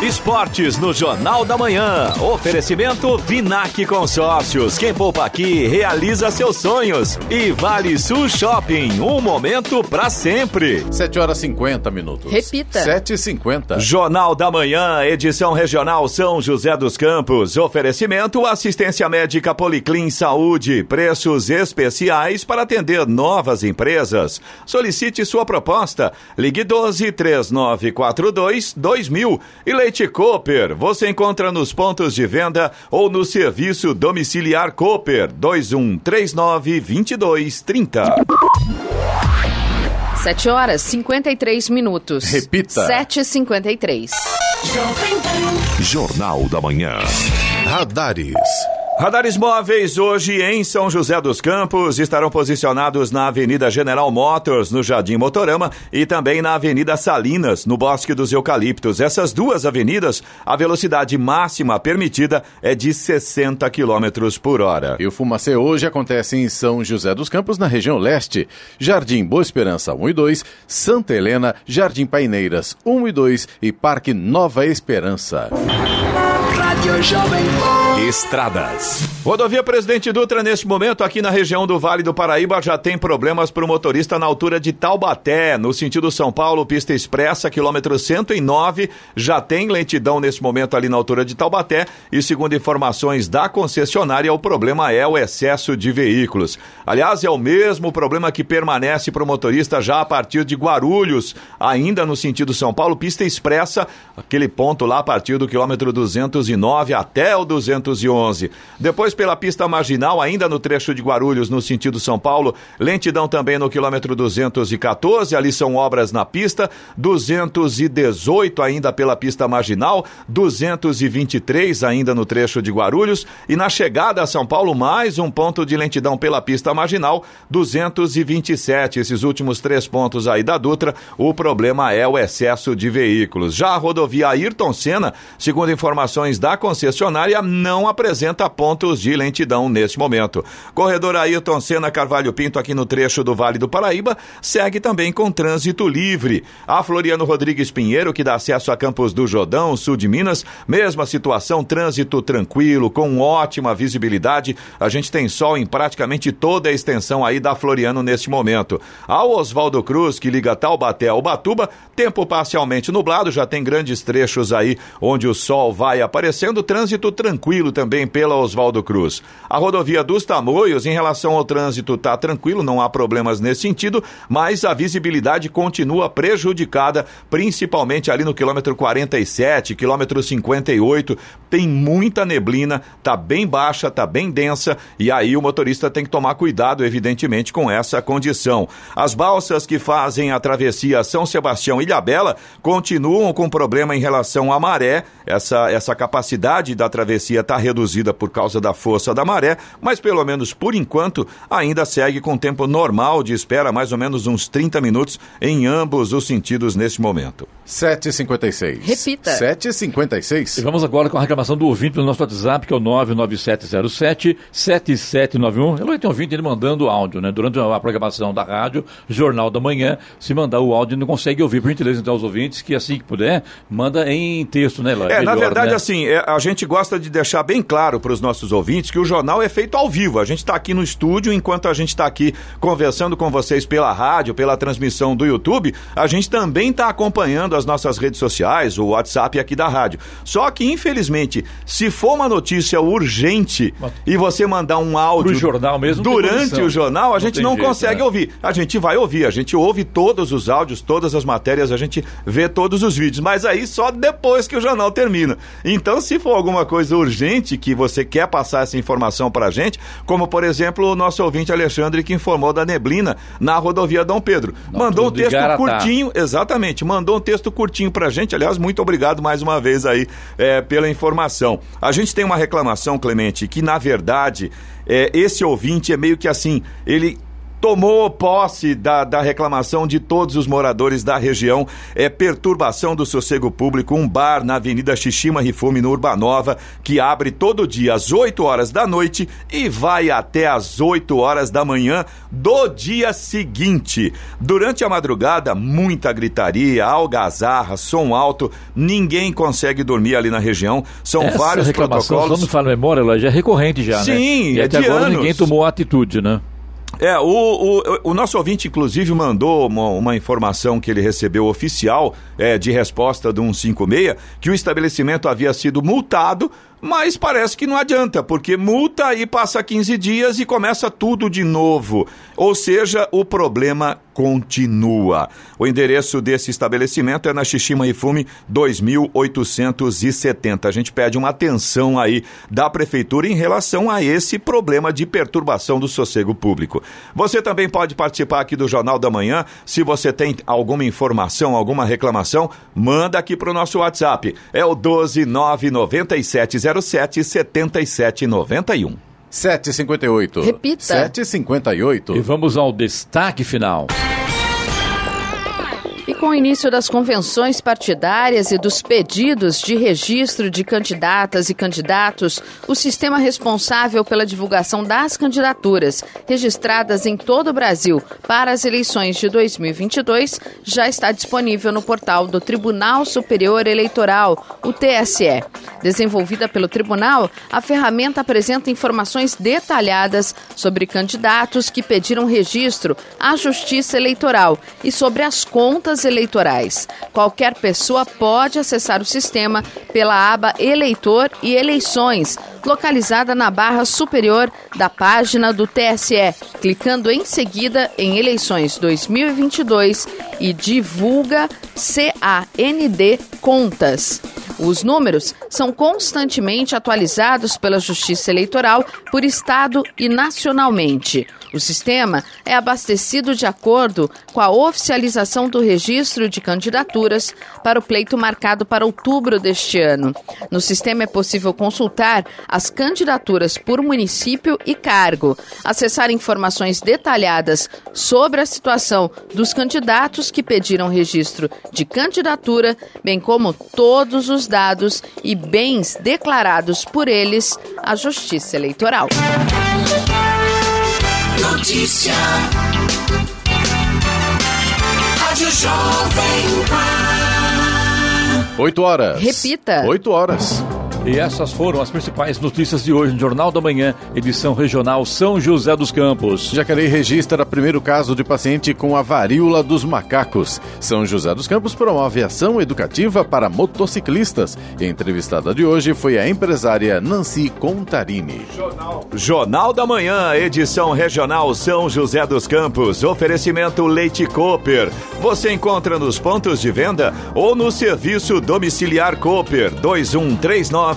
D: Esportes no Jornal da Manhã. Oferecimento Vinac Consórcios. Quem poupa aqui realiza seus sonhos. E Vale Sul Shopping. Um momento para sempre.
A: 7 horas 50 minutos.
B: Repita.
A: 7 e 50
D: Jornal da Manhã, edição regional São José dos Campos. Oferecimento assistência médica Policlin Saúde. Preços especiais para atender novas empresas. Solicite sua proposta. Ligue 12 3942 2000 e Leite Cooper, você encontra nos pontos de venda ou no serviço domiciliar Cooper 2139 2230.
B: 7 horas 53 minutos.
A: Repita.
B: 7h53.
F: Jornal da Manhã.
A: Radares.
D: Radares móveis hoje em São José dos Campos estarão posicionados na Avenida General Motors, no Jardim Motorama, e também na Avenida Salinas, no Bosque dos Eucaliptos. Essas duas avenidas, a velocidade máxima permitida é de 60 km por hora.
A: E o Fumacê hoje acontece em São José dos Campos, na região leste. Jardim Boa Esperança 1 e 2, Santa Helena, Jardim Paineiras 1 e 2 e Parque Nova Esperança.
J: Rádio Jovem.
D: Estradas. Rodovia Presidente Dutra, neste momento, aqui na região do Vale do Paraíba, já tem problemas para o motorista na altura de Taubaté, no sentido São Paulo, pista expressa, quilômetro 109. Já tem lentidão neste momento ali na altura de Taubaté. E segundo informações da concessionária, o problema é o excesso de veículos. Aliás, é o mesmo problema que permanece para o motorista já a partir de Guarulhos, ainda no sentido São Paulo, pista expressa, aquele ponto lá a partir do quilômetro 209 até o 211. Depois pela pista marginal, ainda no trecho de Guarulhos, no sentido São Paulo, lentidão também no quilômetro 214, ali são obras na pista, 218 ainda pela pista marginal, 223 ainda no trecho de Guarulhos e na chegada a São Paulo mais um ponto de lentidão pela pista marginal, 227. Esses últimos três pontos aí da Dutra, o problema é o excesso de veículos. Já a rodovia Ayrton Senna, segundo informações da concessionária, não apresenta pontos de lentidão neste momento. Corredor Ayrton Senna Carvalho Pinto, aqui no trecho do Vale do Paraíba, segue também com trânsito livre. A Floriano Rodrigues Pinheiro, que dá acesso a Campos do Jordão, sul de Minas, mesma situação, trânsito tranquilo, com ótima visibilidade. A gente tem sol em praticamente toda a extensão aí da Floriano neste momento. Ao Oswaldo Cruz, que liga Taubaté ao Batuba, tempo parcialmente nublado, já tem grandes trechos aí onde o sol vai aparecendo, trânsito tranquilo também pela Oswaldo Cruz. A rodovia dos Tamoios, em relação ao trânsito, está tranquilo, não há problemas nesse sentido, mas a visibilidade continua prejudicada, principalmente ali no quilômetro 47, quilômetro 58. Tem muita neblina, tá bem baixa, tá bem densa, e aí o motorista tem que tomar cuidado, evidentemente, com essa condição. As balsas que fazem a travessia São Sebastião Ilhabela continuam com problema em relação à maré. Essa, essa capacidade da travessia está reduzida por causa da força da maré, mas pelo menos por enquanto ainda segue com tempo normal de espera, mais ou menos uns 30 minutos em ambos os sentidos neste momento.
A: 7h56.
B: Repita.
A: 7h56.
C: E vamos agora com a reclamação do ouvinte pelo nosso WhatsApp, que é o 99707 7791. Ele tem ouvinte ele mandando áudio, né? Durante a programação da rádio, Jornal da Manhã, se mandar o áudio não consegue ouvir, por gentileza, então, aos ouvintes, que assim que puder, manda em texto, né, Eloy?
D: É, na
C: Melhor,
D: verdade,
C: né?
D: assim, é, a gente gosta de deixar bem claro para os nossos ouvintes que o jornal é feito ao vivo. A gente está aqui no estúdio, enquanto a gente está aqui conversando com vocês pela rádio, pela transmissão do YouTube, a gente também está acompanhando as nossas redes sociais, o WhatsApp aqui da rádio. Só que, infelizmente, se for uma notícia urgente e você mandar um áudio
C: Pro jornal mesmo, não
D: durante o jornal, a
C: Não
D: gente não
C: jeito,
D: consegue
C: né?
D: ouvir. A gente vai ouvir, a gente ouve todos os áudios, todas as matérias, a gente vê todos os vídeos, mas aí só depois que o jornal termina. Então, se for alguma coisa urgente que você quer passar essa informação pra gente, como por exemplo o nosso ouvinte Alexandre que informou da neblina na rodovia Dom Pedro. mandou um texto curtinho, exatamente, mandou um texto curtinho pra gente. Aliás, muito obrigado mais uma vez aí é, pela informação. A gente tem uma reclamação, Clemente, que na verdade é, esse ouvinte é meio que assim, ele tomou posse da, da reclamação de todos os moradores da região. É perturbação do sossego público, um bar na Avenida Xixima Rifume, no Urbanova, que abre todo dia às 8 horas da noite e vai até às 8 horas da manhã do dia seguinte. Durante a madrugada, muita gritaria, algazarra, som alto, ninguém consegue dormir ali na região. São
C: Essa
D: vários
C: reclamação,
D: protocolos.
C: me fala a memória, Eloy, já é recorrente já, né?
D: Sim,
C: e
D: é
C: até
D: de
C: agora
D: anos.
C: ninguém tomou atitude, né?
D: É, o, o, o nosso ouvinte, inclusive, mandou uma, uma informação que ele recebeu oficial é, de resposta do 156, que o estabelecimento havia sido multado, mas parece que não adianta, porque multa e passa 15 dias e começa tudo de novo. Ou seja, o problema continua. O endereço desse estabelecimento é na Xixima Ifume 2870. A gente pede uma atenção aí da prefeitura em relação a esse problema de perturbação do sossego público. Você também pode participar aqui do Jornal da Manhã. Se você tem alguma informação, alguma reclamação, manda aqui para o nosso WhatsApp. É o 1299707 7791.
A: 7h58.
B: Repita.
A: 7h58.
C: E vamos ao destaque final.
B: E com o início das convenções partidárias e dos pedidos de registro de candidatas e candidatos, o sistema responsável pela divulgação das candidaturas registradas em todo o Brasil para as eleições de 2022 já está disponível no portal do Tribunal Superior Eleitoral, o TSE. Desenvolvida pelo tribunal, a ferramenta apresenta informações detalhadas sobre candidatos que pediram registro à Justiça Eleitoral e sobre as contas eleitorais. Qualquer pessoa pode acessar o sistema pela aba Eleitor e Eleições, localizada na barra superior da página do TSE, clicando em seguida em Eleições 2022 e divulga CAND Contas. Os números são constantemente atualizados pela Justiça Eleitoral por estado e nacionalmente. O sistema é abastecido de acordo com a oficialização do registro de candidaturas para o pleito marcado para outubro deste ano. No sistema é possível consultar as candidaturas por município e cargo, acessar informações detalhadas sobre a situação dos candidatos que pediram registro de candidatura, bem como todos os dados e bens declarados por eles à Justiça Eleitoral.
J: Notícia. Rádio Jovem Pan.
A: 8 horas.
B: Repita.
A: 8 horas.
C: E essas foram as principais notícias de hoje no Jornal da Manhã, edição regional São José dos Campos.
A: Jacareí registra primeiro caso de paciente com a varíola dos macacos. São José dos Campos promove ação educativa para motociclistas. E a entrevistada de hoje foi a empresária Nancy Contarini.
D: Jornal. Jornal da Manhã, edição regional São José dos Campos. Oferecimento Leite Cooper. Você encontra nos pontos de venda ou no serviço domiciliar Cooper 2139